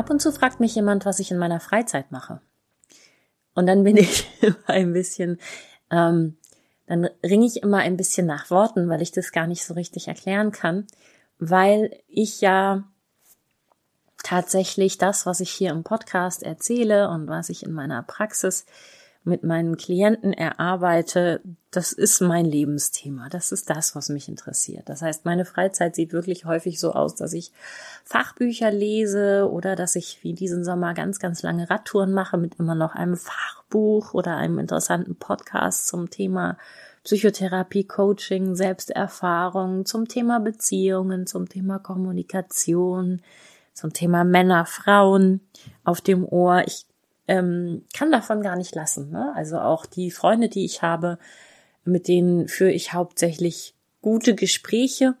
Ab und zu fragt mich jemand, was ich in meiner Freizeit mache. Und dann bin ich immer ein bisschen, ähm, dann ringe ich immer ein bisschen nach Worten, weil ich das gar nicht so richtig erklären kann, weil ich ja tatsächlich das, was ich hier im Podcast erzähle und was ich in meiner Praxis mit meinen Klienten erarbeite, das ist mein Lebensthema. Das ist das, was mich interessiert. Das heißt, meine Freizeit sieht wirklich häufig so aus, dass ich Fachbücher lese oder dass ich wie diesen Sommer ganz, ganz lange Radtouren mache mit immer noch einem Fachbuch oder einem interessanten Podcast zum Thema Psychotherapie, Coaching, Selbsterfahrung, zum Thema Beziehungen, zum Thema Kommunikation, zum Thema Männer, Frauen auf dem Ohr. Ich ähm, kann davon gar nicht lassen. Ne? Also auch die Freunde, die ich habe, mit denen führe ich hauptsächlich gute Gespräche,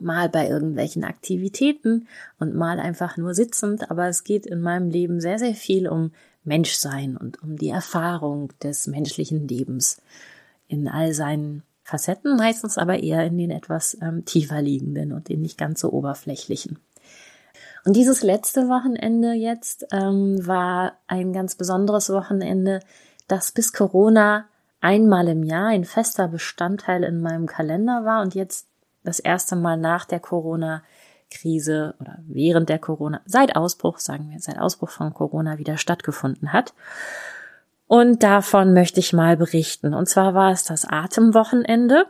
mal bei irgendwelchen Aktivitäten und mal einfach nur sitzend. Aber es geht in meinem Leben sehr, sehr viel um Menschsein und um die Erfahrung des menschlichen Lebens in all seinen Facetten, meistens aber eher in den etwas ähm, tiefer liegenden und den nicht ganz so oberflächlichen. Und dieses letzte Wochenende jetzt ähm, war ein ganz besonderes Wochenende, das bis Corona einmal im Jahr ein fester Bestandteil in meinem Kalender war und jetzt das erste Mal nach der Corona-Krise oder während der Corona, seit Ausbruch, sagen wir, seit Ausbruch von Corona wieder stattgefunden hat. Und davon möchte ich mal berichten. Und zwar war es das Atemwochenende.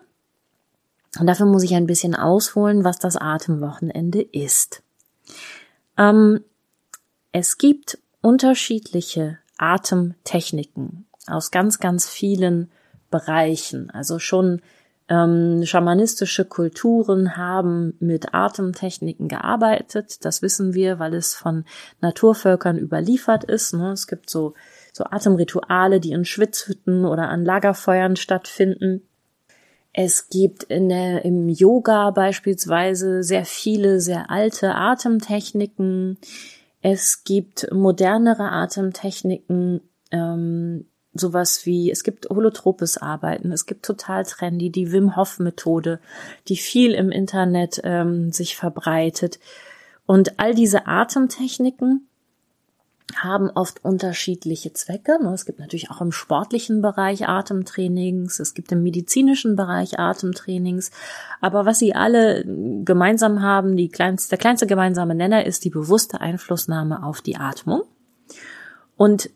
Und dafür muss ich ein bisschen ausholen, was das Atemwochenende ist. Ähm, es gibt unterschiedliche Atemtechniken aus ganz, ganz vielen Bereichen. Also schon ähm, schamanistische Kulturen haben mit Atemtechniken gearbeitet. Das wissen wir, weil es von Naturvölkern überliefert ist. Ne? Es gibt so, so Atemrituale, die in Schwitzhütten oder an Lagerfeuern stattfinden. Es gibt in der, im Yoga beispielsweise sehr viele, sehr alte Atemtechniken. Es gibt modernere Atemtechniken, ähm, sowas wie, es gibt holotropes Arbeiten, es gibt total trendy, die Wim Hof Methode, die viel im Internet ähm, sich verbreitet. Und all diese Atemtechniken haben oft unterschiedliche Zwecke. Ne, es gibt natürlich auch im sportlichen Bereich Atemtrainings, es gibt im medizinischen Bereich Atemtrainings. Aber was sie alle gemeinsam haben, die kleinste, der kleinste gemeinsame Nenner ist die bewusste Einflussnahme auf die Atmung. Und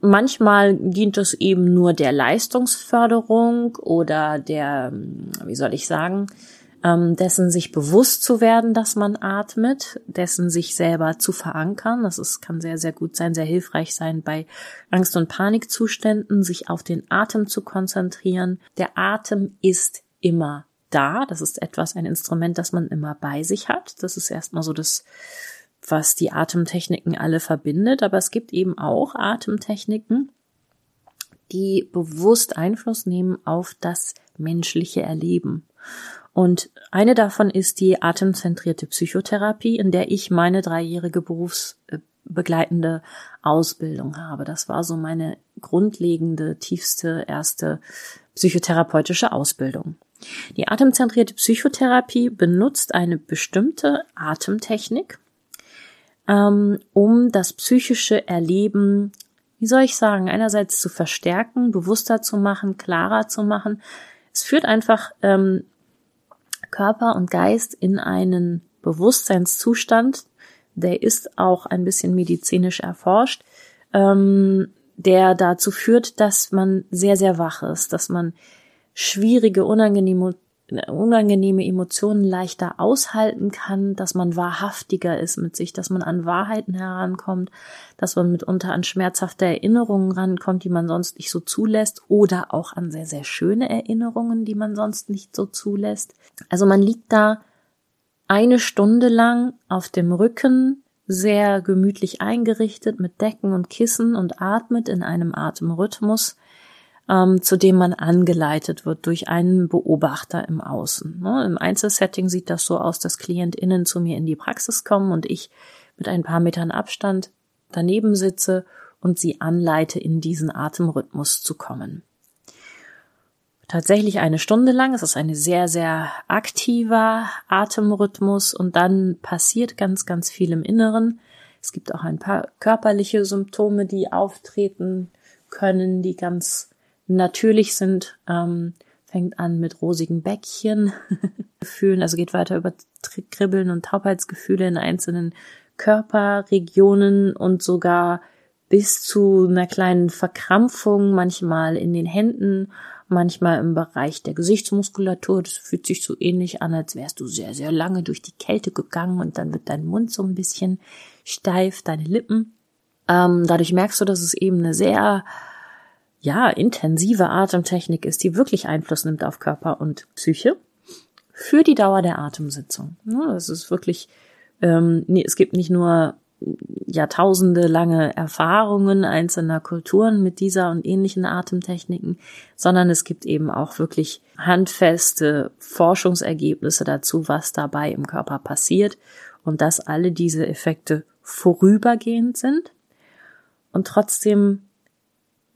manchmal dient es eben nur der Leistungsförderung oder der, wie soll ich sagen, ähm, dessen sich bewusst zu werden, dass man atmet, dessen sich selber zu verankern. Das ist, kann sehr, sehr gut sein, sehr hilfreich sein bei Angst- und Panikzuständen, sich auf den Atem zu konzentrieren. Der Atem ist immer da. Das ist etwas, ein Instrument, das man immer bei sich hat. Das ist erstmal so das, was die Atemtechniken alle verbindet. Aber es gibt eben auch Atemtechniken, die bewusst Einfluss nehmen auf das menschliche Erleben. Und eine davon ist die atemzentrierte Psychotherapie, in der ich meine dreijährige berufsbegleitende Ausbildung habe. Das war so meine grundlegende, tiefste, erste psychotherapeutische Ausbildung. Die atemzentrierte Psychotherapie benutzt eine bestimmte Atemtechnik, ähm, um das psychische Erleben, wie soll ich sagen, einerseits zu verstärken, bewusster zu machen, klarer zu machen. Es führt einfach ähm, Körper und Geist in einen Bewusstseinszustand, der ist auch ein bisschen medizinisch erforscht, ähm, der dazu führt, dass man sehr, sehr wach ist, dass man schwierige, unangenehme unangenehme Emotionen leichter aushalten kann, dass man wahrhaftiger ist mit sich, dass man an Wahrheiten herankommt, dass man mitunter an schmerzhafte Erinnerungen rankommt, die man sonst nicht so zulässt, oder auch an sehr, sehr schöne Erinnerungen, die man sonst nicht so zulässt. Also man liegt da eine Stunde lang auf dem Rücken sehr gemütlich eingerichtet mit Decken und Kissen und atmet in einem Atemrhythmus, ähm, zu dem man angeleitet wird durch einen Beobachter im Außen. Ne? Im Einzelsetting sieht das so aus, dass KlientInnen zu mir in die Praxis kommen und ich mit ein paar Metern Abstand daneben sitze und sie anleite, in diesen Atemrhythmus zu kommen. Tatsächlich eine Stunde lang. Es ist ein sehr, sehr aktiver Atemrhythmus und dann passiert ganz, ganz viel im Inneren. Es gibt auch ein paar körperliche Symptome, die auftreten können, die ganz natürlich sind. Ähm, fängt an mit rosigen Bäckchen, Gefühlen, also geht weiter über Kribbeln und Taubheitsgefühle in einzelnen Körperregionen und sogar bis zu einer kleinen Verkrampfung, manchmal in den Händen, manchmal im Bereich der Gesichtsmuskulatur. Das fühlt sich so ähnlich an, als wärst du sehr, sehr lange durch die Kälte gegangen und dann wird dein Mund so ein bisschen steif, deine Lippen. Ähm, dadurch merkst du, dass es eben eine sehr, ja, intensive Atemtechnik ist, die wirklich Einfluss nimmt auf Körper und Psyche für die Dauer der Atemsitzung. Ja, das ist wirklich ähm, es gibt nicht nur Jahrtausende lange Erfahrungen einzelner Kulturen mit dieser und ähnlichen Atemtechniken, sondern es gibt eben auch wirklich handfeste Forschungsergebnisse dazu, was dabei im Körper passiert und dass alle diese Effekte vorübergehend sind und trotzdem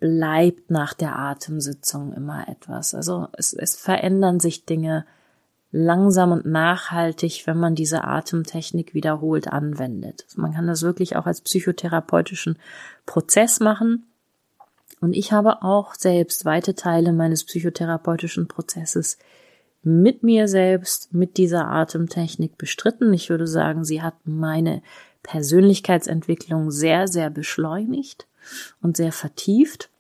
bleibt nach der Atemsitzung immer etwas. Also es, es verändern sich Dinge, langsam und nachhaltig, wenn man diese Atemtechnik wiederholt anwendet. Also man kann das wirklich auch als psychotherapeutischen Prozess machen. Und ich habe auch selbst weite Teile meines psychotherapeutischen Prozesses mit mir selbst, mit dieser Atemtechnik bestritten. Ich würde sagen, sie hat meine Persönlichkeitsentwicklung sehr, sehr beschleunigt und sehr vertieft.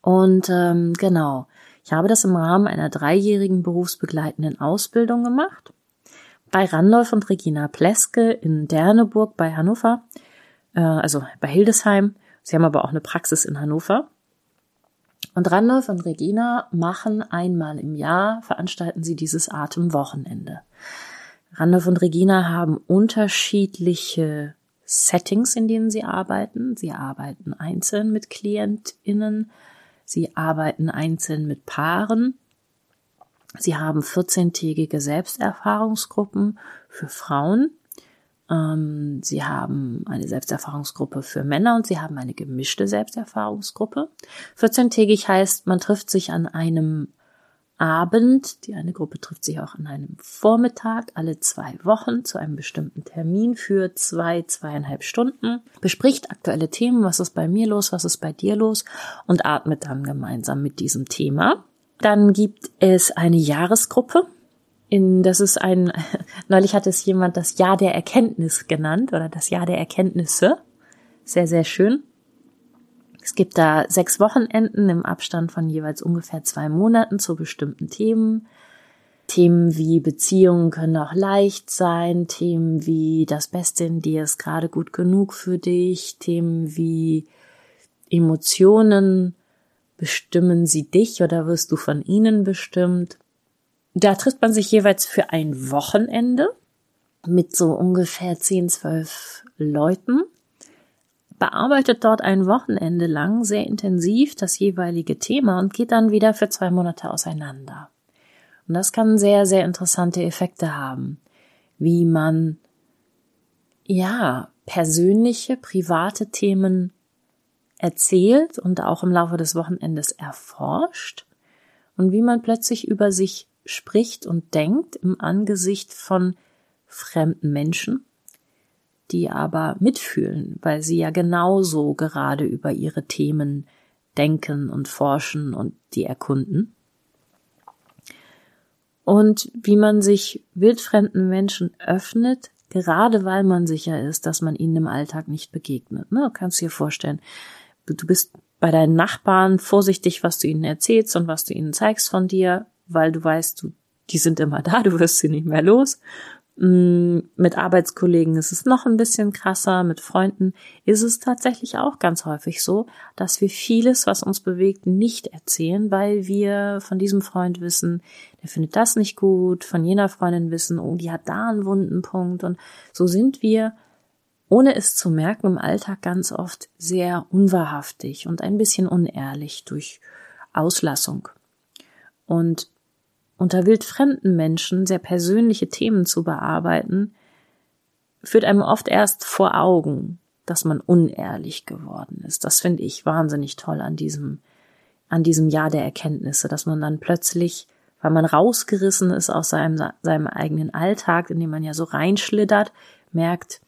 Und ähm, genau, ich habe das im Rahmen einer dreijährigen berufsbegleitenden Ausbildung gemacht. Bei Randolph und Regina Pleske in Derneburg bei Hannover, äh, also bei Hildesheim. Sie haben aber auch eine Praxis in Hannover. Und Randolph und Regina machen einmal im Jahr, veranstalten sie dieses Atemwochenende. Randolph und Regina haben unterschiedliche Settings, in denen sie arbeiten. Sie arbeiten einzeln mit KlientInnen, Sie arbeiten einzeln mit Paaren. Sie haben 14-tägige Selbsterfahrungsgruppen für Frauen. Ähm, sie haben eine Selbsterfahrungsgruppe für Männer und sie haben eine gemischte Selbsterfahrungsgruppe. 14-tägig heißt, man trifft sich an einem Abend. Die eine Gruppe trifft sich auch an einem Vormittag alle zwei Wochen zu einem bestimmten Termin für zwei, zweieinhalb Stunden, bespricht aktuelle Themen, was ist bei mir los, was ist bei dir los und atmet dann gemeinsam mit diesem Thema. Dann gibt es eine Jahresgruppe. In, das ist ein, neulich hat es jemand das Jahr der Erkenntnis genannt oder das Jahr der Erkenntnisse. Sehr, sehr schön. Es gibt da sechs Wochenenden im Abstand von jeweils ungefähr zwei Monaten zu bestimmten Themen. Themen wie Beziehungen können auch leicht sein, Themen wie das Beste in dir ist gerade gut genug für dich, Themen wie Emotionen, bestimmen sie dich oder wirst du von ihnen bestimmt. Da trifft man sich jeweils für ein Wochenende mit so ungefähr zehn, zwölf Leuten bearbeitet dort ein Wochenende lang sehr intensiv das jeweilige Thema und geht dann wieder für zwei Monate auseinander. Und das kann sehr, sehr interessante Effekte haben, wie man, ja, persönliche, private Themen erzählt und auch im Laufe des Wochenendes erforscht und wie man plötzlich über sich spricht und denkt im Angesicht von fremden Menschen die aber mitfühlen, weil sie ja genauso gerade über ihre Themen denken und forschen und die erkunden. Und wie man sich wildfremden Menschen öffnet, gerade weil man sicher ist, dass man ihnen im Alltag nicht begegnet. Ne? Du kannst dir vorstellen, du bist bei deinen Nachbarn vorsichtig, was du ihnen erzählst und was du ihnen zeigst von dir, weil du weißt, du, die sind immer da, du wirst sie nicht mehr los. Mm, mit Arbeitskollegen ist es noch ein bisschen krasser, mit Freunden ist es tatsächlich auch ganz häufig so, dass wir vieles, was uns bewegt, nicht erzählen, weil wir von diesem Freund wissen, der findet das nicht gut, von jener Freundin wissen, oh, die hat da einen wunden Punkt und so sind wir ohne es zu merken, im Alltag ganz oft sehr unwahrhaftig und ein bisschen unehrlich durch Auslassung. Und unter wildfremden Menschen sehr persönliche Themen zu bearbeiten, führt einem oft erst vor Augen, dass man unehrlich geworden ist. Das finde ich wahnsinnig toll an diesem, an diesem Jahr der Erkenntnisse, dass man dann plötzlich, weil man rausgerissen ist aus seinem, seinem eigenen Alltag, in dem man ja so reinschlittert, merkt,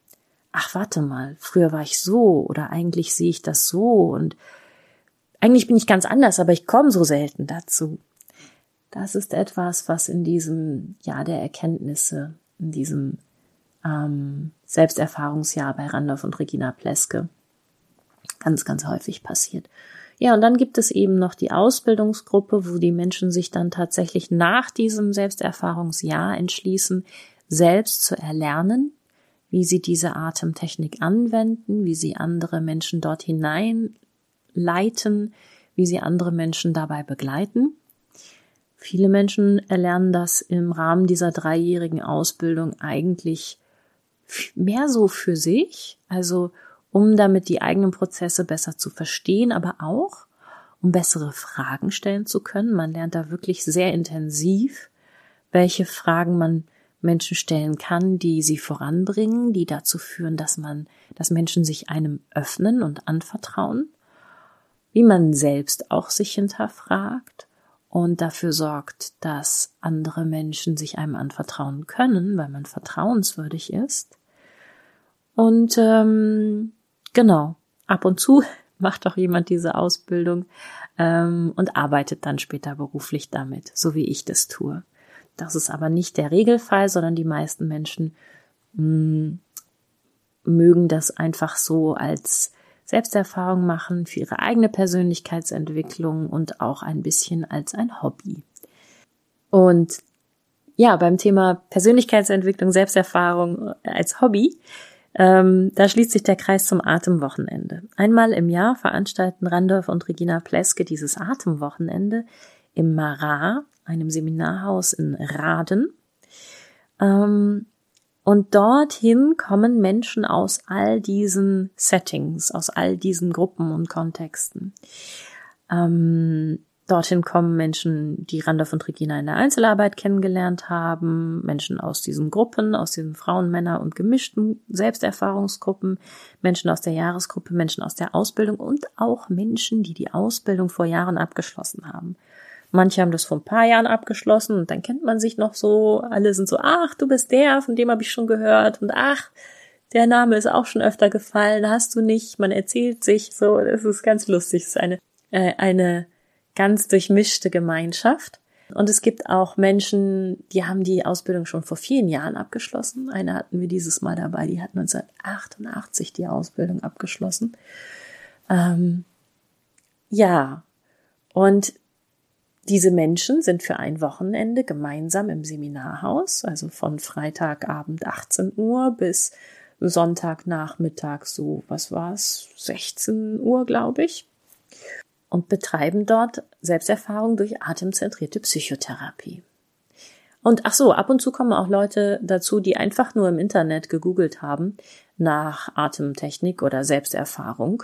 ach warte mal, früher war ich so oder eigentlich sehe ich das so und eigentlich bin ich ganz anders, aber ich komme so selten dazu. Das ist etwas, was in diesem Jahr der Erkenntnisse, in diesem ähm, Selbsterfahrungsjahr bei Randolph und Regina Pleske ganz, ganz häufig passiert. Ja, und dann gibt es eben noch die Ausbildungsgruppe, wo die Menschen sich dann tatsächlich nach diesem Selbsterfahrungsjahr entschließen, selbst zu erlernen, wie sie diese Atemtechnik anwenden, wie sie andere Menschen dort hineinleiten, wie sie andere Menschen dabei begleiten. Viele Menschen erlernen das im Rahmen dieser dreijährigen Ausbildung eigentlich mehr so für sich, also um damit die eigenen Prozesse besser zu verstehen, aber auch um bessere Fragen stellen zu können. Man lernt da wirklich sehr intensiv, welche Fragen man Menschen stellen kann, die sie voranbringen, die dazu führen, dass man, dass Menschen sich einem öffnen und anvertrauen, wie man selbst auch sich hinterfragt und dafür sorgt, dass andere Menschen sich einem anvertrauen können, weil man vertrauenswürdig ist. Und ähm, genau, ab und zu macht auch jemand diese Ausbildung ähm, und arbeitet dann später beruflich damit, so wie ich das tue. Das ist aber nicht der Regelfall, sondern die meisten Menschen mh, hm, mögen das einfach so als Selbsterfahrung machen für ihre eigene Persönlichkeitsentwicklung und auch ein bisschen als ein Hobby. Und ja, beim Thema Persönlichkeitsentwicklung, Selbsterfahrung als Hobby, ähm, da schließt sich der Kreis zum Atemwochenende. Einmal im Jahr veranstalten Randolph und Regina Pleske dieses Atemwochenende im Marat einem Seminarhaus in Raden. Ähm, und dorthin kommen Menschen aus all diesen Settings, aus all diesen Gruppen und Kontexten. Ähm, dorthin kommen Menschen, die Randolph und Regina in der Einzelarbeit kennengelernt haben, Menschen aus diesen Gruppen, aus diesen Frauen, Männer und gemischten Selbsterfahrungsgruppen, Menschen aus der Jahresgruppe, Menschen aus der Ausbildung und auch Menschen, die die Ausbildung vor Jahren abgeschlossen haben. Manche haben das vor ein paar Jahren abgeschlossen und dann kennt man sich noch so. Alle sind so, ach, du bist der, von dem habe ich schon gehört und ach, der Name ist auch schon öfter gefallen, hast du nicht. Man erzählt sich so, das ist ganz lustig. Es ist eine, äh, eine ganz durchmischte Gemeinschaft. Und es gibt auch Menschen, die haben die Ausbildung schon vor vielen Jahren abgeschlossen. Eine hatten wir dieses Mal dabei, die hat 1988 die Ausbildung abgeschlossen. Ähm, ja, und diese Menschen sind für ein Wochenende gemeinsam im Seminarhaus, also von Freitagabend 18 Uhr bis Sonntagnachmittag so, was war's, 16 Uhr, glaube ich, und betreiben dort Selbsterfahrung durch atemzentrierte Psychotherapie. Und ach so, ab und zu kommen auch Leute dazu, die einfach nur im Internet gegoogelt haben nach Atemtechnik oder Selbsterfahrung.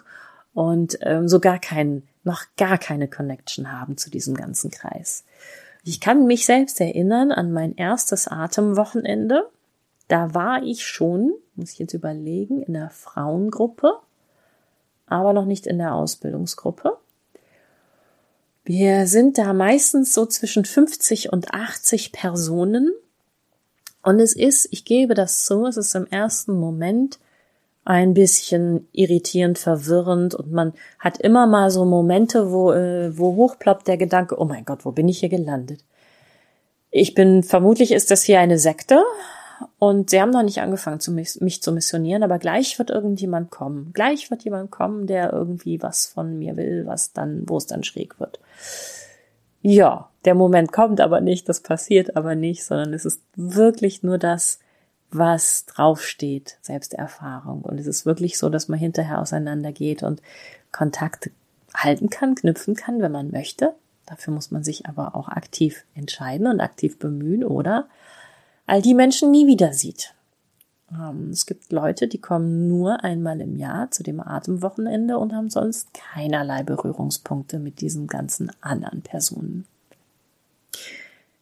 Und ähm, so gar kein, noch gar keine Connection haben zu diesem ganzen Kreis. Ich kann mich selbst erinnern an mein erstes Atemwochenende. Da war ich schon, muss ich jetzt überlegen, in der Frauengruppe, aber noch nicht in der Ausbildungsgruppe. Wir sind da meistens so zwischen 50 und 80 Personen. Und es ist, ich gebe das zu, es ist im ersten Moment ein bisschen irritierend, verwirrend und man hat immer mal so Momente, wo, äh, wo hochploppt der Gedanke, oh mein Gott, wo bin ich hier gelandet? Ich bin, vermutlich ist das hier eine Sekte und sie haben noch nicht angefangen, zu mich, mich zu missionieren, aber gleich wird irgendjemand kommen. Gleich wird jemand kommen, der irgendwie was von mir will, was dann, wo es dann schräg wird. Ja, der Moment kommt aber nicht, das passiert aber nicht, sondern es ist wirklich nur das, was draufsteht, Selbsterfahrung. Und es ist wirklich so, dass man hinterher auseinandergeht und Kontakte halten kann, knüpfen kann, wenn man möchte. Dafür muss man sich aber auch aktiv entscheiden und aktiv bemühen oder all die Menschen nie wieder sieht. Ähm, es gibt Leute, die kommen nur einmal im Jahr zu dem Atemwochenende und haben sonst keinerlei Berührungspunkte mit diesen ganzen anderen Personen.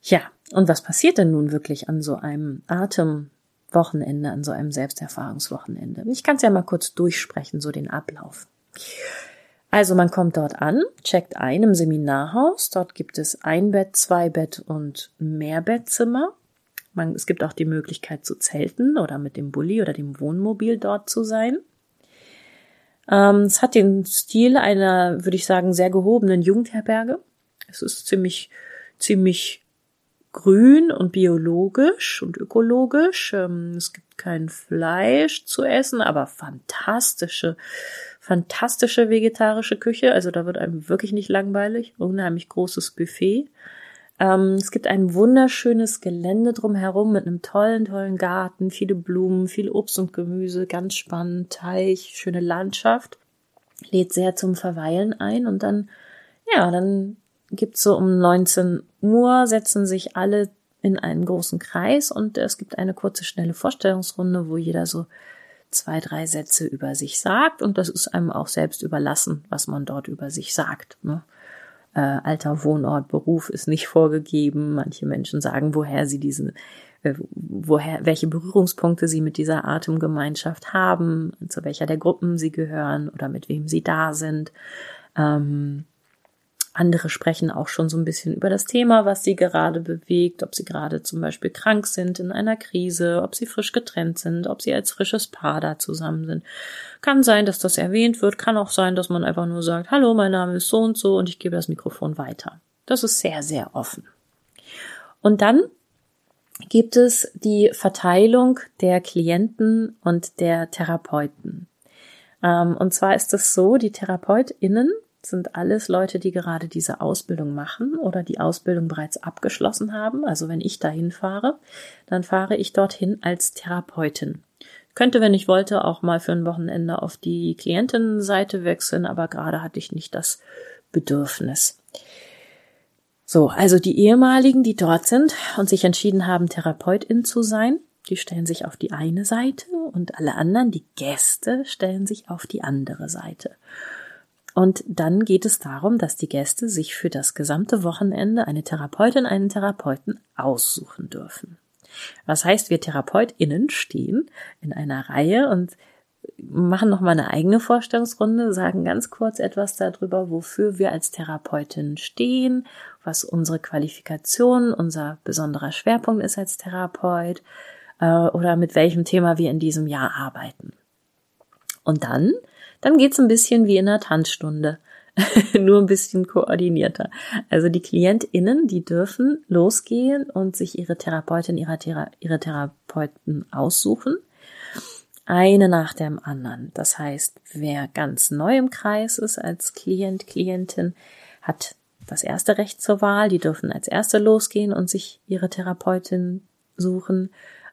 Ja, und was passiert denn nun wirklich an so einem Atemwochenende, an so einem Selbsterfahrungswochenende? Ich kann es ja mal kurz durchsprechen, so den Ablauf. Also man kommt dort an, checkt ein im Seminarhaus. Dort gibt es ein Bett, zwei Bett und Mehrbettzimmer. Man, es gibt auch die Möglichkeit zu zelten oder mit dem Bulli oder dem Wohnmobil dort zu sein. Ähm, es hat den Stil einer, würde ich sagen, sehr gehobenen Jugendherberge. Es ist ziemlich, ziemlich grün und biologisch und ökologisch. Ähm, es gibt kein Fleisch zu essen, aber fantastische, fantastische vegetarische Küche. Also da wird einem wirklich nicht langweilig. Unheimlich großes Buffet. Ähm, es gibt ein wunderschönes Gelände drumherum mit einem tollen, tollen Garten, viele Blumen, viel Obst und Gemüse, ganz spannend, Teich, schöne Landschaft. Lädt sehr zum Verweilen ein und dann, ja, dann gibt's so um 19 Uhr, setzen sich alle in einen großen Kreis und es gibt eine kurze, schnelle Vorstellungsrunde, wo jeder so zwei, drei Sätze über sich sagt und das ist einem auch selbst überlassen, was man dort über sich sagt. Ne? äh, Alter, Wohnort, Beruf ist nicht vorgegeben. Manche Menschen sagen, woher sie diesen, äh, woher, welche Berührungspunkte sie mit dieser Atemgemeinschaft haben, zu welcher der Gruppen sie gehören oder mit wem sie da sind. Ähm, andere sprechen auch schon so ein bisschen über das Thema, was sie gerade bewegt, ob sie gerade zum Beispiel krank sind in einer Krise, ob sie frisch getrennt sind, ob sie als frisches Paar da zusammen sind. Kann sein, dass das erwähnt wird, kann auch sein, dass man einfach nur sagt, hallo, mein Name ist so und so und ich gebe das Mikrofon weiter. Das ist sehr, sehr offen. Und dann gibt es die Verteilung der Klienten und der Therapeuten. Ähm, und zwar ist es so, die TherapeutInnen sind alles Leute, die gerade diese Ausbildung machen oder die Ausbildung bereits abgeschlossen haben. Also wenn ich dahin fahre, dann fahre ich dorthin als Therapeutin. Könnte, wenn ich wollte, auch mal für ein Wochenende auf die Klientinnenseite wechseln, aber gerade hatte ich nicht das Bedürfnis. So, also die ehemaligen, die dort sind und sich entschieden haben, Therapeutin zu sein, die stellen sich auf die eine Seite und alle anderen, die Gäste, stellen sich auf die andere Seite. Und dann geht es darum, dass die Gäste sich für das gesamte Wochenende eine Therapeutin, einen Therapeuten aussuchen dürfen. Was heißt, wir TherapeutInnen stehen in einer Reihe und machen nochmal eine eigene Vorstellungsrunde, sagen ganz kurz etwas darüber, wofür wir als Therapeutin stehen, was unsere Qualifikation, unser besonderer Schwerpunkt ist als Therapeut äh, oder mit welchem Thema wir in diesem Jahr arbeiten. Und dann dann geht's ein bisschen wie in einer Tanzstunde. Nur ein bisschen koordinierter. Also die KlientInnen, die dürfen losgehen und sich ihre Therapeutin, ihre, Thera ihre Therapeuten aussuchen. Eine nach dem anderen. Das heißt, wer ganz neu im Kreis ist als Klient, Klientin, hat das erste Recht zur Wahl. Die dürfen als erste losgehen und sich ihre Therapeutin suchen.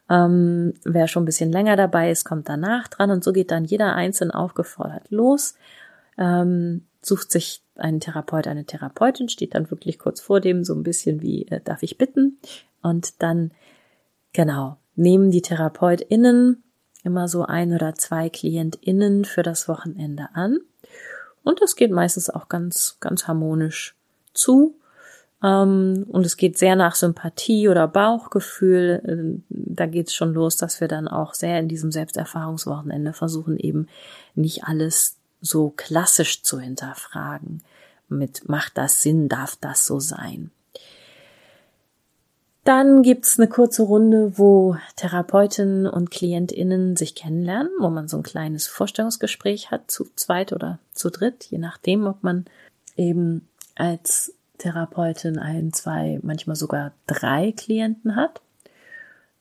Ähm, wer schon ein bisschen länger dabei ist, kommt danach dran. Und so geht dann jeder einzeln aufgefordert los, ähm, sucht sich einen Therapeut, eine Therapeutin, steht dann wirklich kurz vor dem so ein bisschen wie äh, darf ich bitten? Und dann genau nehmen die TherapeutInnen immer so ein oder zwei KlientInnen für das Wochenende an. Und das geht meistens auch ganz ganz harmonisch zu und es geht sehr nach Sympathie oder Bauchgefühl. Ähm, da geht's schon los, dass wir dann auch sehr in diesem Selbsterfahrungswochenende versuchen, eben nicht alles so klassisch zu hinterfragen. Mit macht das Sinn, darf das so sein? Dann gibt's eine kurze Runde, wo Therapeutinnen und KlientInnen sich kennenlernen, wo man so ein kleines Vorstellungsgespräch hat, zu zweit oder zu dritt, je nachdem, ob man eben als Therapeutin ein, zwei, manchmal sogar drei Klienten hat.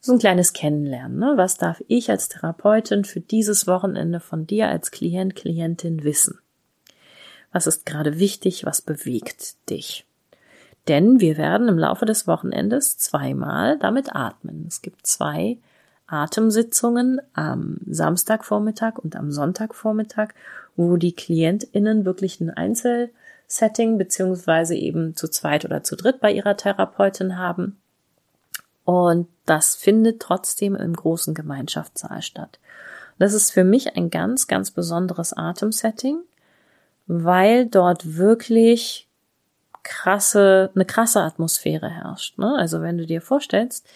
So ein kleines Kennenlernen. Ne? Was darf ich als Therapeutin für dieses Wochenende von dir als Klient, Klientin wissen? Was ist gerade wichtig? Was bewegt dich? Denn wir werden im Laufe des Wochenendes zweimal damit atmen. Es gibt zwei Atemsitzungen am Samstagvormittag und am Sonntagvormittag, wo die KlientInnen wirklich ein Einzel Setting beziehungsweise eben zu zweit oder zu dritt bei ihrer Therapeutin haben. Und das findet trotzdem im großen Gemeinschaftssaal statt. Das ist für mich ein ganz, ganz besonderes Atemsetting, weil dort wirklich krasse, eine krasse Atmosphäre herrscht. Ne? Also wenn du dir vorstellst,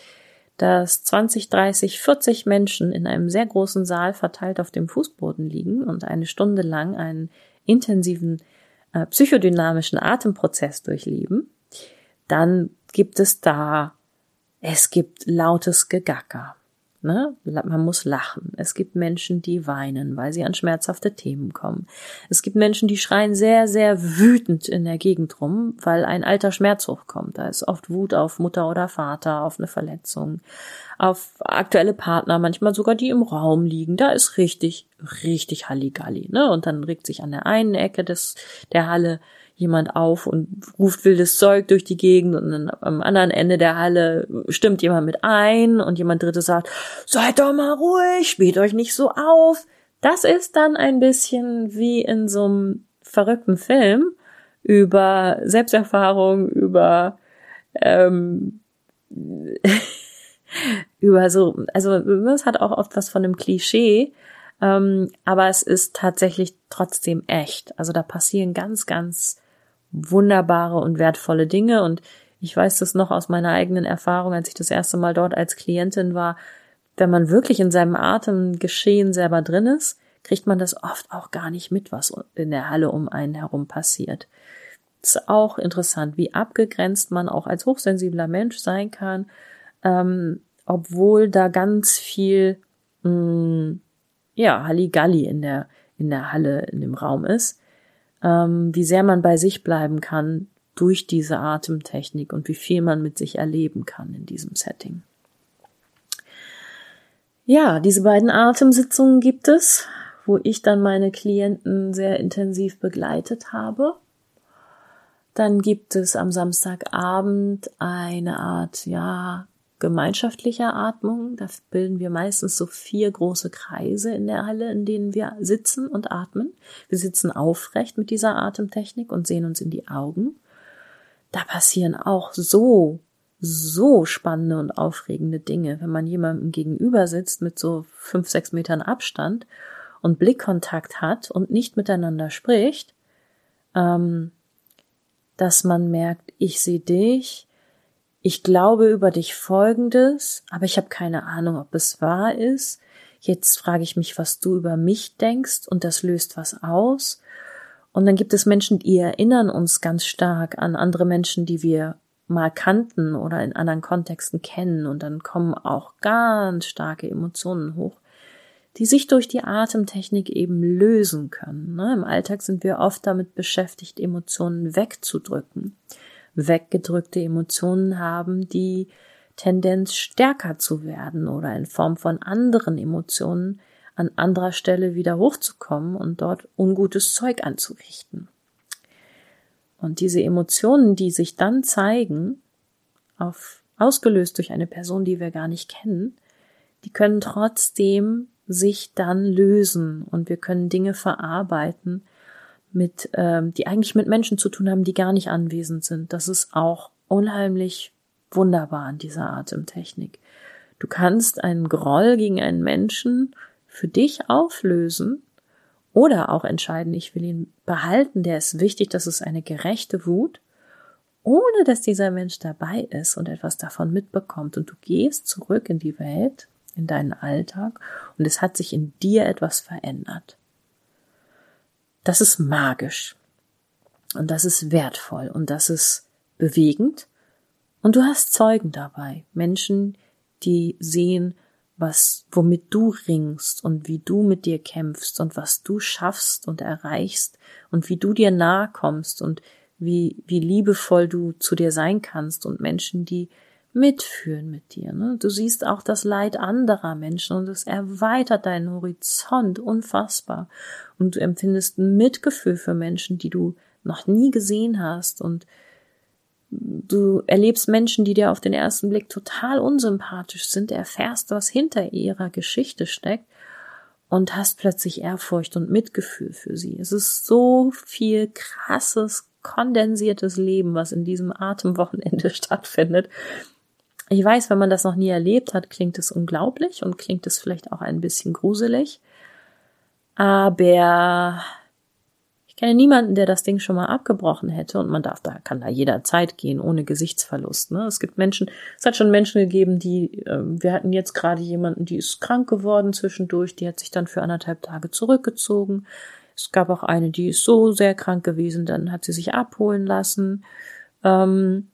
dass 20, 30, 40 Menschen in einem sehr großen Saal verteilt auf dem Fußboden liegen und eine Stunde lang einen intensiven äh, psychodynamischen Atemprozess durchleben, dann gibt es da, es gibt lautes Gegacker. Ne? Man muss lachen. Es gibt Menschen, die weinen, weil sie an schmerzhafte Themen kommen. Es gibt Menschen, die schreien sehr, sehr wütend in der Gegend rum, weil ein alter Schmerz hochkommt. Da ist oft Wut auf Mutter oder Vater, auf eine Verletzung, auf aktuelle Partner, manchmal sogar die im Raum liegen. Da ist richtig, richtig Halligalli. Ne? Und dann regt sich an der einen Ecke des, der Halle jemand auf und ruft wildes Zeug durch die Gegend und dann am anderen Ende der Halle stimmt jemand mit ein und jemand drittes sagt, seid doch mal ruhig, spielt euch nicht so auf. Das ist dann ein bisschen wie in so einem verrückten Film über Selbsterfahrung, über ähm, über so, also es hat auch oft was von einem Klischee, ähm, aber es ist tatsächlich trotzdem echt. Also da passieren ganz, ganz wunderbare und wertvolle Dinge. Und ich weiß das noch aus meiner eigenen Erfahrung, als ich das erste Mal dort als Klientin war. Wenn man wirklich in seinem Atemgeschehen selber drin ist, kriegt man das oft auch gar nicht mit, was in der Halle um einen herum passiert. Das ist auch interessant, wie abgegrenzt man auch als hochsensibler Mensch sein kann, ähm, obwohl da ganz viel, mh, mm, ja, Halligalli in der, in der Halle, in dem Raum ist ähm, wie sehr man bei sich bleiben kann durch diese Atemtechnik und wie viel man mit sich erleben kann in diesem Setting. Ja, diese beiden Atemsitzungen gibt es, wo ich dann meine Klienten sehr intensiv begleitet habe. Dann gibt es am Samstagabend eine Art, ja, gemeinschaftlicher Atmung. Da bilden wir meistens so vier große Kreise in der Halle, in denen wir sitzen und atmen. Wir sitzen aufrecht mit dieser Atemtechnik und sehen uns in die Augen. Da passieren auch so, so spannende und aufregende Dinge, wenn man jemandem gegenüber sitzt mit so fünf, sechs Metern Abstand und Blickkontakt hat und nicht miteinander spricht, ähm, dass man merkt, ich sehe dich, ich glaube über dich Folgendes, aber ich habe keine Ahnung, ob es wahr ist. Jetzt frage ich mich, was du über mich denkst und das löst was aus. Und dann gibt es Menschen, die erinnern uns ganz stark an andere Menschen, die wir mal kannten oder in anderen Kontexten kennen und dann kommen auch ganz starke Emotionen hoch, die sich durch die Atemtechnik eben lösen können. Ne? Im Alltag sind wir oft damit beschäftigt, Emotionen wegzudrücken weggedrückte Emotionen haben, die Tendenz stärker zu werden oder in Form von anderen Emotionen an anderer Stelle wieder hochzukommen und dort ungutes Zeug anzurichten. Und diese Emotionen, die sich dann zeigen, auf, ausgelöst durch eine Person, die wir gar nicht kennen, die können trotzdem sich dann lösen und wir können Dinge verarbeiten, mit, ähm, die eigentlich mit Menschen zu tun haben, die gar nicht anwesend sind. Das ist auch unheimlich wunderbar an dieser Atemtechnik. Du kannst einen Groll gegen einen Menschen für dich auflösen oder auch entscheiden, ich will ihn behalten, der ist wichtig, das ist eine gerechte Wut, ohne dass dieser Mensch dabei ist und etwas davon mitbekommt und du gehst zurück in die Welt, in deinen Alltag und es hat sich in dir etwas verändert. Das ist magisch. Und das ist wertvoll und das ist bewegend. Und du hast Zeugen dabei. Menschen, die sehen, was, womit du ringst und wie du mit dir kämpfst und was du schaffst und erreichst und wie du dir nahe kommst und wie, wie liebevoll du zu dir sein kannst und Menschen, die mitfühlen mit dir. Ne? Du siehst auch das Leid anderer Menschen und es erweitert deinen Horizont unfassbar. Und du empfindest Mitgefühl für Menschen, die du noch nie gesehen hast und du erlebst Menschen, die dir auf den ersten Blick total unsympathisch sind, erfährst, was hinter ihrer Geschichte steckt und hast plötzlich Ehrfurcht und Mitgefühl für sie. Es ist so viel krasses, kondensiertes Leben, was in diesem Atemwochenende stattfindet Ich weiß, wenn man das noch nie erlebt hat, klingt es unglaublich und klingt es vielleicht auch ein bisschen gruselig. Aber ich kenne niemanden, der das Ding schon mal abgebrochen hätte und man darf da, kann da jederzeit gehen, ohne Gesichtsverlust. Ne? Es gibt Menschen, es hat schon Menschen gegeben, die, äh, wir hatten jetzt gerade jemanden, die ist krank geworden zwischendurch, die hat sich dann für anderthalb Tage zurückgezogen. Es gab auch eine, die ist so sehr krank gewesen, dann hat sie sich abholen lassen. Ähm,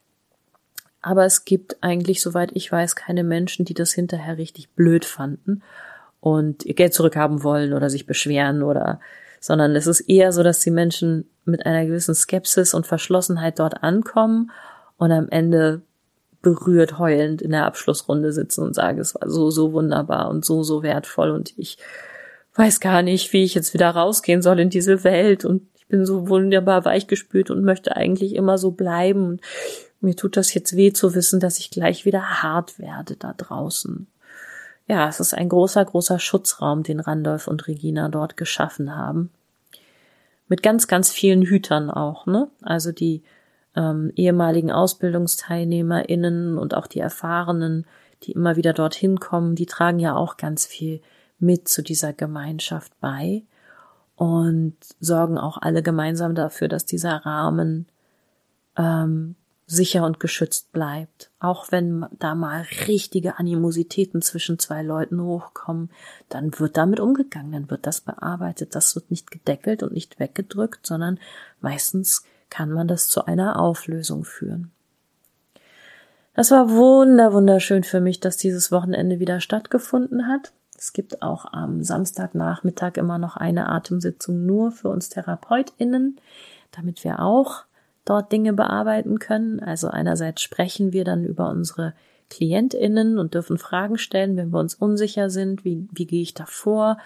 aber es gibt eigentlich, soweit ich weiß, keine Menschen, die das hinterher richtig blöd fanden und ihr Geld zurückhaben wollen oder sich beschweren oder, sondern es ist eher so, dass die Menschen mit einer gewissen Skepsis und Verschlossenheit dort ankommen und am Ende berührt heulend in der Abschlussrunde sitzen und sagen, es war so, so wunderbar und so, so wertvoll und ich weiß gar nicht, wie ich jetzt wieder rausgehen soll in diese Welt und ich bin so wunderbar weichgespült und möchte eigentlich immer so bleiben. Mir tut das jetzt weh zu wissen, dass ich gleich wieder hart werde da draußen. Ja, es ist ein großer, großer Schutzraum, den Randolph und Regina dort geschaffen haben. Mit ganz, ganz vielen Hütern auch, ne? Also die ähm, ehemaligen AusbildungsteilnehmerInnen und auch die Erfahrenen, die immer wieder dorthin kommen, die tragen ja auch ganz viel mit zu dieser Gemeinschaft bei und sorgen auch alle gemeinsam dafür, dass dieser Rahmen ähm, sicher und geschützt bleibt. Auch wenn da mal richtige Animositäten zwischen zwei Leuten hochkommen, dann wird damit umgegangen, dann wird das bearbeitet. Das wird nicht gedeckelt und nicht weggedrückt, sondern meistens kann man das zu einer Auflösung führen. Das war wunder, wunderschön für mich, dass dieses Wochenende wieder stattgefunden hat. Es gibt auch am Samstagnachmittag immer noch eine Atemsitzung nur für uns TherapeutInnen, damit wir auch dort Dinge bearbeiten können. Also einerseits sprechen wir dann über unsere KlientInnen und dürfen Fragen stellen, wenn wir uns unsicher sind. Wie, wie gehe ich da vor?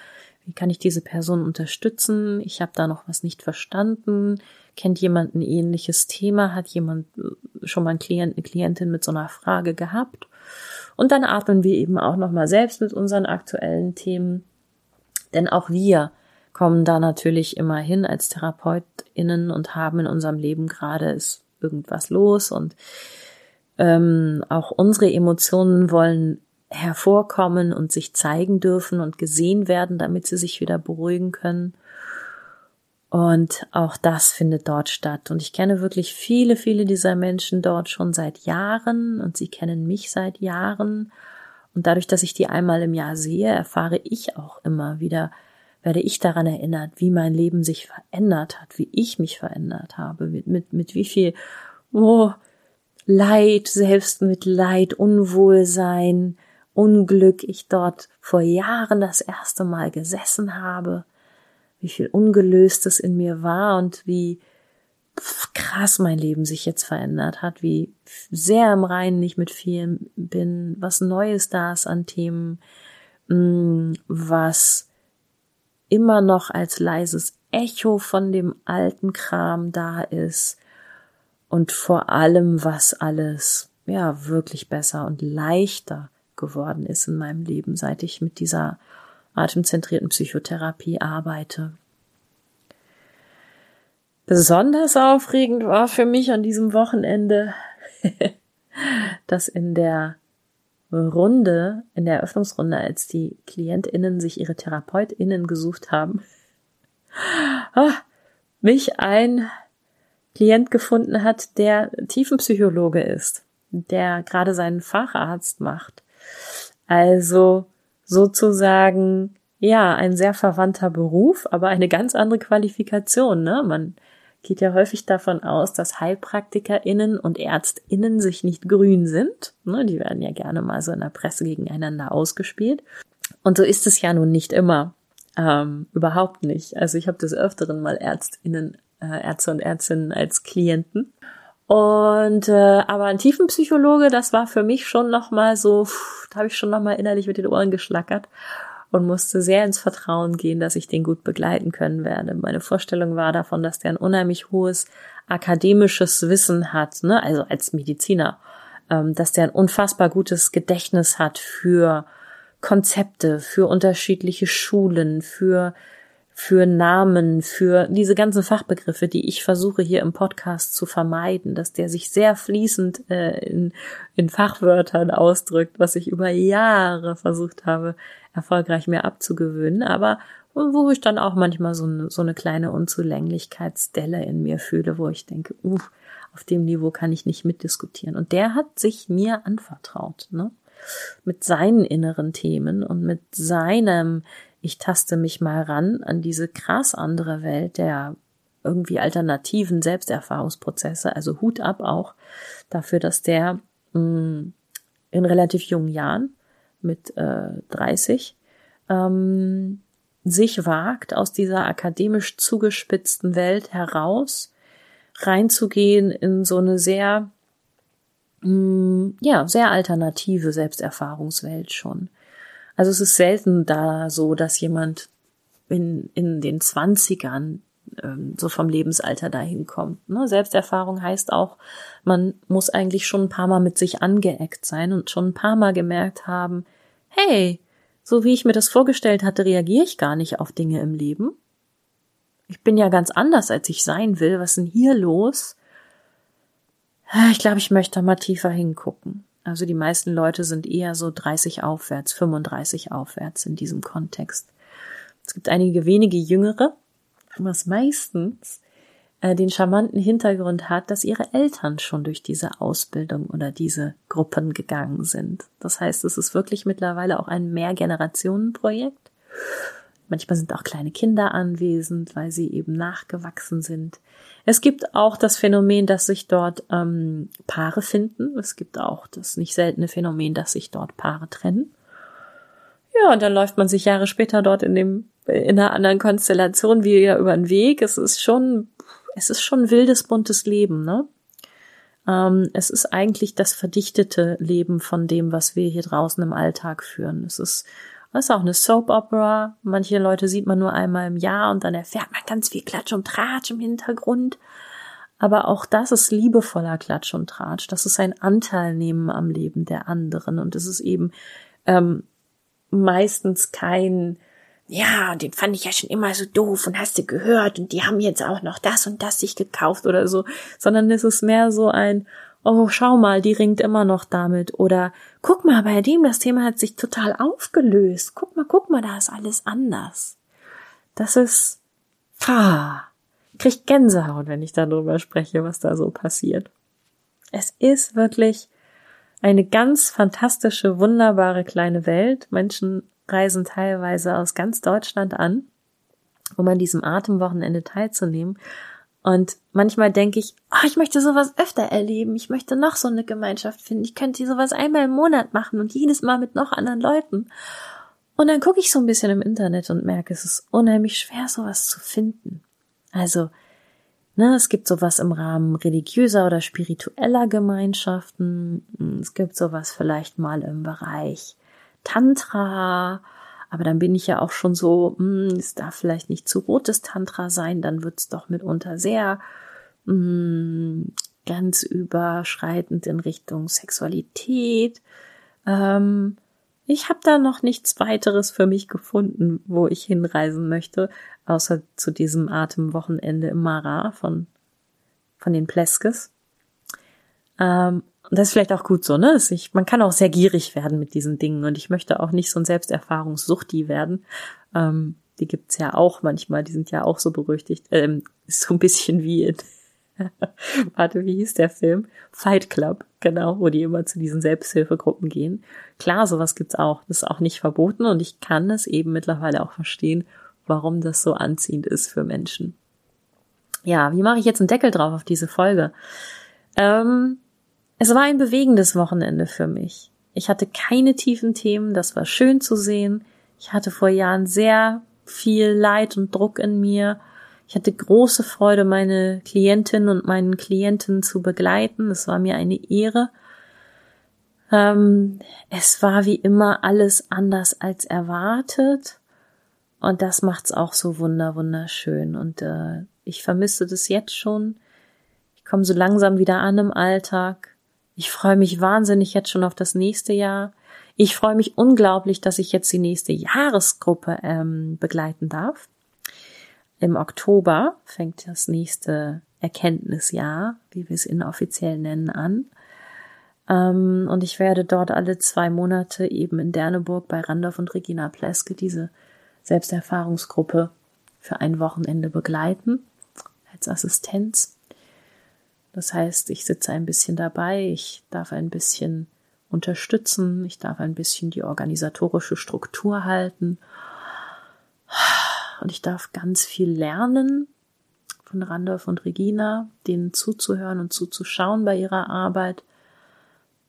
Wie kann ich diese Person unterstützen? Ich habe da noch was nicht verstanden. Kennt jemand ein ähnliches Thema? Hat jemand schon mal einen Klient, eine Klientin mit so einer Frage gehabt? Und dann atmen wir eben auch nochmal selbst mit unseren aktuellen Themen. Denn auch wir kommen da natürlich immer hin als TherapeutInnen und haben in unserem Leben gerade ist irgendwas los und ähm, auch unsere Emotionen wollen hervorkommen und sich zeigen dürfen und gesehen werden, damit sie sich wieder beruhigen können. Und auch das findet dort statt. Und ich kenne wirklich viele, viele dieser Menschen dort schon seit Jahren und sie kennen mich seit Jahren. Und dadurch, dass ich die einmal im Jahr sehe, erfahre ich auch immer wieder, werde ich daran erinnert, wie mein Leben sich verändert hat, wie ich mich verändert habe, mit, mit, mit wie viel oh, Leid, Selbstmitleid, Unwohlsein, Unglück ich dort vor Jahren das erste Mal gesessen habe, wie viel Ungelöstes in mir war und wie krass mein Leben sich jetzt verändert hat, wie sehr im Reinen ich mit vielen bin, was Neues da ist an Themen, mm, was immer noch als leises Echo von dem alten Kram da ist und vor allem, was alles ja wirklich besser und leichter geworden ist in meinem Leben, seit ich mit dieser atemzentrierten Psychotherapie arbeite. Besonders aufregend war für mich an diesem Wochenende, dass in der Runde, in der Eröffnungsrunde, als die KlientInnen sich ihre TherapeutInnen gesucht haben, ah, mich ein Klient gefunden hat, der Tiefenpsychologe ist, der gerade seinen Facharzt macht. Also sozusagen, ja, ein sehr verwandter Beruf, aber eine ganz andere Qualifikation, ne? Man geht ja häufig davon aus, dass HeilpraktikerInnen und ÄrztInnen sich nicht grün sind. Ne, die werden ja gerne mal so in der Presse gegeneinander ausgespielt. Und so ist es ja nun nicht immer. Ähm, überhaupt nicht. Also ich habe des Öfteren mal ÄrztInnen, äh, Ärzte und Ärztinnen als Klienten. Und äh, aber ein Tiefenpsychologe, das war für mich schon noch mal so, pff, da habe ich schon noch mal innerlich mit den Ohren geschlackert und musste sehr ins Vertrauen gehen, dass ich den gut begleiten können werde. Meine Vorstellung war davon, dass der ein unheimlich hohes akademisches Wissen hat, ne? also als Mediziner, ähm, dass der ein unfassbar gutes Gedächtnis hat für Konzepte, für unterschiedliche Schulen, für für Namen, für diese ganzen Fachbegriffe, die ich versuche hier im Podcast zu vermeiden, dass der sich sehr fließend äh, in, in Fachwörtern ausdrückt, was ich über Jahre versucht habe, erfolgreich mir abzugewöhnen, aber wo ich dann auch manchmal so eine, so eine kleine Unzulänglichkeitsdelle in mir fühle, wo ich denke, uh, auf dem Niveau kann ich nicht mitdiskutieren. Und der hat sich mir anvertraut, ne? Mit seinen inneren Themen und mit seinem ich taste mich mal ran an diese krass andere Welt der irgendwie alternativen Selbsterfahrungsprozesse, also Hut ab auch dafür, dass der mh, mm, in relativ jungen Jahren mit äh, 30 ähm, sich wagt, aus dieser akademisch zugespitzten Welt heraus reinzugehen in so eine sehr, mh, mm, ja, sehr alternative Selbsterfahrungswelt schon. Also es ist selten da so, dass jemand in, in den Zwanzigern ähm, so vom Lebensalter dahin kommt. Ne? Selbsterfahrung heißt auch, man muss eigentlich schon ein paar Mal mit sich angeeckt sein und schon ein paar Mal gemerkt haben, hey, so wie ich mir das vorgestellt hatte, reagiere ich gar nicht auf Dinge im Leben. Ich bin ja ganz anders, als ich sein will. Was ist denn hier los? Ich glaube, ich möchte mal tiefer hingucken. Also die meisten Leute sind eher so 30 aufwärts, 35 aufwärts in diesem Kontext. Es gibt einige wenige Jüngere, was meistens äh, den charmanten Hintergrund hat, dass ihre Eltern schon durch diese Ausbildung oder diese Gruppen gegangen sind. Das heißt, es ist wirklich mittlerweile auch ein Mehrgenerationenprojekt. Manchmal sind auch kleine Kinder anwesend, weil sie eben nachgewachsen sind. Es gibt auch das Phänomen, dass sich dort ähm, Paare finden. Es gibt auch das nicht seltene Phänomen, dass sich dort Paare trennen. Ja, und dann läuft man sich Jahre später dort in dem in einer anderen Konstellation wieder über den Weg. Es ist schon, es ist schon wildes buntes Leben, ne? Ähm, es ist eigentlich das verdichtete Leben von dem, was wir hier draußen im Alltag führen. Es ist das ist auch eine Soap Opera. Manche Leute sieht man nur einmal im Jahr und dann erfährt man ganz viel Klatsch und Tratsch im Hintergrund. Aber auch das ist liebevoller Klatsch und Tratsch. Das ist ein Anteil nehmen am Leben der anderen. Und es ist eben ähm, meistens kein, ja, den fand ich ja schon immer so doof und hast du gehört und die haben jetzt auch noch das und das sich gekauft oder so, sondern es ist mehr so ein, oh, schau mal, die ringt immer noch damit. Oder guck mal, bei dem, das Thema hat sich total aufgelöst. Guck mal, guck mal, da ist alles anders. Das ist, pah, krieg Gänsehaut, wenn ich darüber spreche, was da so passiert. Es ist wirklich eine ganz fantastische, wunderbare kleine Welt. Menschen reisen teilweise aus ganz Deutschland an, um an diesem Atemwochenende teilzunehmen. Und manchmal denke ich, oh, ich möchte sowas öfter erleben. Ich möchte noch so eine Gemeinschaft finden. Ich könnte sowas einmal im Monat machen und jedes Mal mit noch anderen Leuten. Und dann gucke ich so ein bisschen im Internet und merke, es ist unheimlich schwer, sowas zu finden. Also, ne, es gibt sowas im Rahmen religiöser oder spiritueller Gemeinschaften. Es gibt sowas vielleicht mal im Bereich Tantra aber dann bin ich ja auch schon so, hm, es darf vielleicht nicht zu rotes Tantra sein, dann wird's doch mitunter sehr hm, ganz überschreitend in Richtung Sexualität. Ähm, ich habe da noch nichts weiteres für mich gefunden, wo ich hinreisen möchte, außer zu diesem Atemwochenende im Mara von, von den Pleskes. Ähm, und das ist vielleicht auch gut so, ne? Ich, man kann auch sehr gierig werden mit diesen Dingen und ich möchte auch nicht so ein Selbsterfahrungssuchti werden. Ähm, die gibt's ja auch manchmal, die sind ja auch so berüchtigt. Ähm, so ein bisschen wie in, warte, wie hieß der Film? Fight Club, genau, wo die immer zu diesen Selbsthilfegruppen gehen. Klar, sowas gibt's auch. Das ist auch nicht verboten und ich kann es eben mittlerweile auch verstehen, warum das so anziehend ist für Menschen. Ja, wie mache ich jetzt einen Deckel drauf auf diese Folge? Ähm, es war ein bewegendes Wochenende für mich. Ich hatte keine tiefen Themen, das war schön zu sehen. Ich hatte vor Jahren sehr viel Leid und Druck in mir. Ich hatte große Freude, meine Klientin und meinen Klienten zu begleiten. Es war mir eine Ehre. Ähm, es war wie immer alles anders als erwartet. Und das macht's auch so wunder, wunderschön. Und äh, ich vermisse das jetzt schon. Ich komme so langsam wieder an im Alltag. Ich freue mich wahnsinnig jetzt schon auf das nächste Jahr. Ich freue mich unglaublich, dass ich jetzt die nächste Jahresgruppe ähm, begleiten darf. im Oktober fängt das nächste Erkenntnisjahr, wie wir es inoffiziell nennen, an. Ähm, und ich werde dort alle zwei Monate eben in Derneburg bei Randolph und Regina Pleske diese Selbsterfahrungsgruppe für ein Wochenende begleiten als Assistenz. Das heißt, ich sitze ein bisschen dabei, ich darf ein bisschen unterstützen, ich darf ein bisschen die organisatorische Struktur halten und ich darf ganz viel lernen von Randolph und Regina, denen zuzuhören und zuzuschauen bei ihrer Arbeit,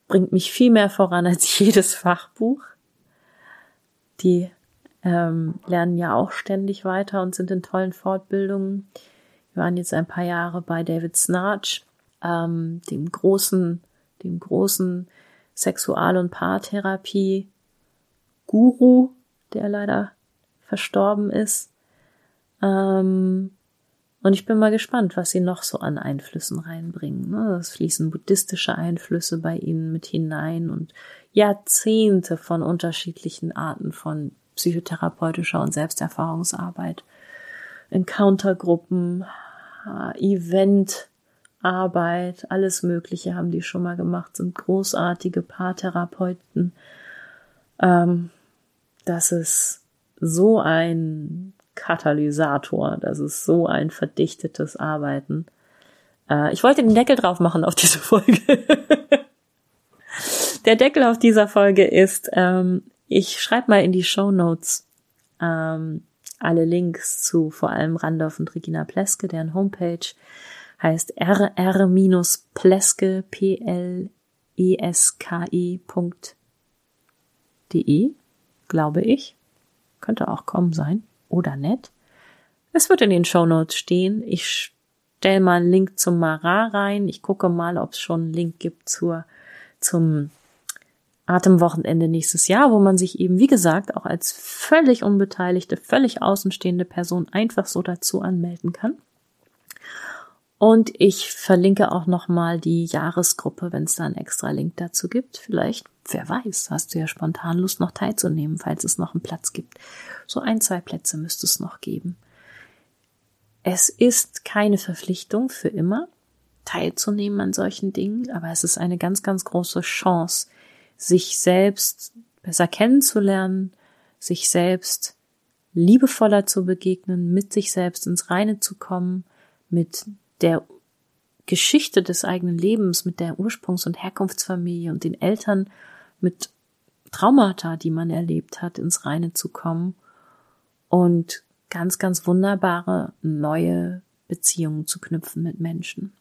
bringt mich viel mehr voran als jedes Fachbuch. Die ähm, lernen ja auch ständig weiter und sind in tollen Fortbildungen. Wir waren jetzt ein paar Jahre bei David Snarch, ähm, dem großen, dem großen Sexual- und Paartherapie-Guru, der leider verstorben ist. Ähm, und ich bin mal gespannt, was sie noch so an Einflüssen reinbringen. Ne? Es fließen buddhistische Einflüsse bei ihnen mit hinein und Jahrzehnte von unterschiedlichen Arten von psychotherapeutischer und Selbsterfahrungsarbeit. Encountergruppen, Eventarbeit, alles Mögliche haben die schon mal gemacht, sind großartige Paartherapeuten. Ähm, das ist so ein Katalysator. Das ist so ein verdichtetes Arbeiten. Äh, ich wollte den Deckel drauf machen auf diese Folge. Der Deckel auf dieser Folge ist, ähm, ich schreibe mal in die Show Notes ähm, alle Links zu vor allem Randolph und Regina Pleske, deren Homepage heißt rr-pleske, P-L-E-S-K-E.de, glaube ich. Könnte auch kommen sein oder nett. Es wird in den Show Notes stehen. Ich stelle mal einen Link zum Mara rein. Ich gucke mal, ob es schon einen Link gibt zur, zum Atemwochenende nächstes Jahr, wo man sich eben, wie gesagt, auch als völlig unbeteiligte, völlig außenstehende Person einfach so dazu anmelden kann. Und ich verlinke auch nochmal die Jahresgruppe, wenn es da einen extra Link dazu gibt. Vielleicht, wer weiß, hast du ja spontan Lust, noch teilzunehmen, falls es noch einen Platz gibt. So ein, zwei Plätze müsste es noch geben. Es ist keine Verpflichtung für immer, teilzunehmen an solchen Dingen, aber es ist eine ganz, ganz große Chance, sich selbst besser kennenzulernen, sich selbst liebevoller zu begegnen, mit sich selbst ins Reine zu kommen, mit der Geschichte des eigenen Lebens, mit der Ursprungs- und Herkunftsfamilie und den Eltern, mit Traumata, die man erlebt hat, ins Reine zu kommen und ganz, ganz wunderbare neue Beziehungen zu knüpfen mit Menschen.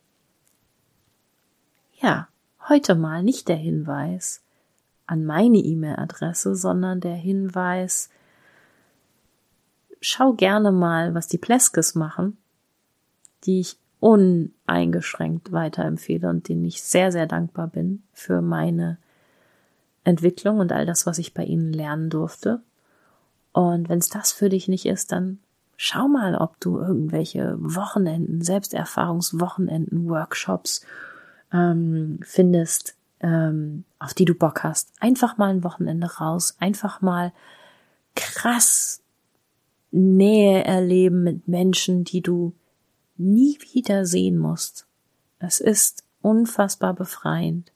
Ja, heute mal nicht der Hinweis an meine E-Mail-Adresse, sondern der Hinweis, schau gerne mal, was die Pleskes machen, die ich uneingeschränkt weiterempfehle und denen ich sehr, sehr dankbar bin für meine Entwicklung und all das, was ich bei ihnen lernen durfte. Und wenn es das für dich nicht ist, dann schau mal, ob du irgendwelche Wochenenden, Selbsterfahrungswochenenden, Workshops ähm, findest, ähm, auf die du Bock hast. Einfach mal ein Wochenende raus, einfach mal krass Nähe erleben mit Menschen, die du nie wieder sehen musst. Es ist unfassbar befreiend.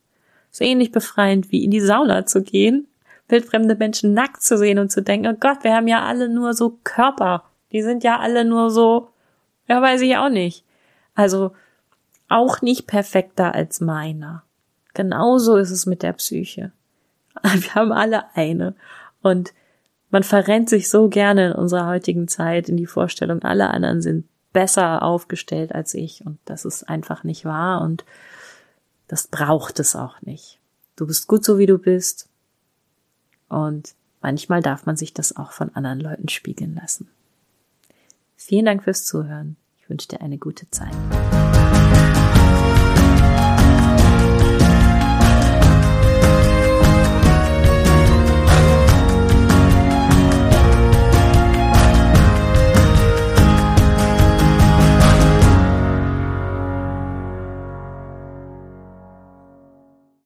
So ähnlich befreiend wie in die Sauna zu gehen, wildfremde Menschen nackt zu sehen und zu denken, oh Gott, wir haben ja alle nur so Körper. Die sind ja alle nur so, ja, weiß ich auch nicht. Also auch nicht perfekter als meiner. Genauso ist es mit der Psyche. Wir haben alle eine. Und man verrennt sich so gerne in unserer heutigen Zeit in die Vorstellung, alle anderen sind besser aufgestellt als ich und das ist einfach nicht wahr und das braucht es auch nicht. Du bist gut so wie du bist und manchmal darf man sich das auch von anderen Leuten spiegeln lassen. Vielen Dank fürs Zuhören. Ich wünsche dir eine gute Zeit.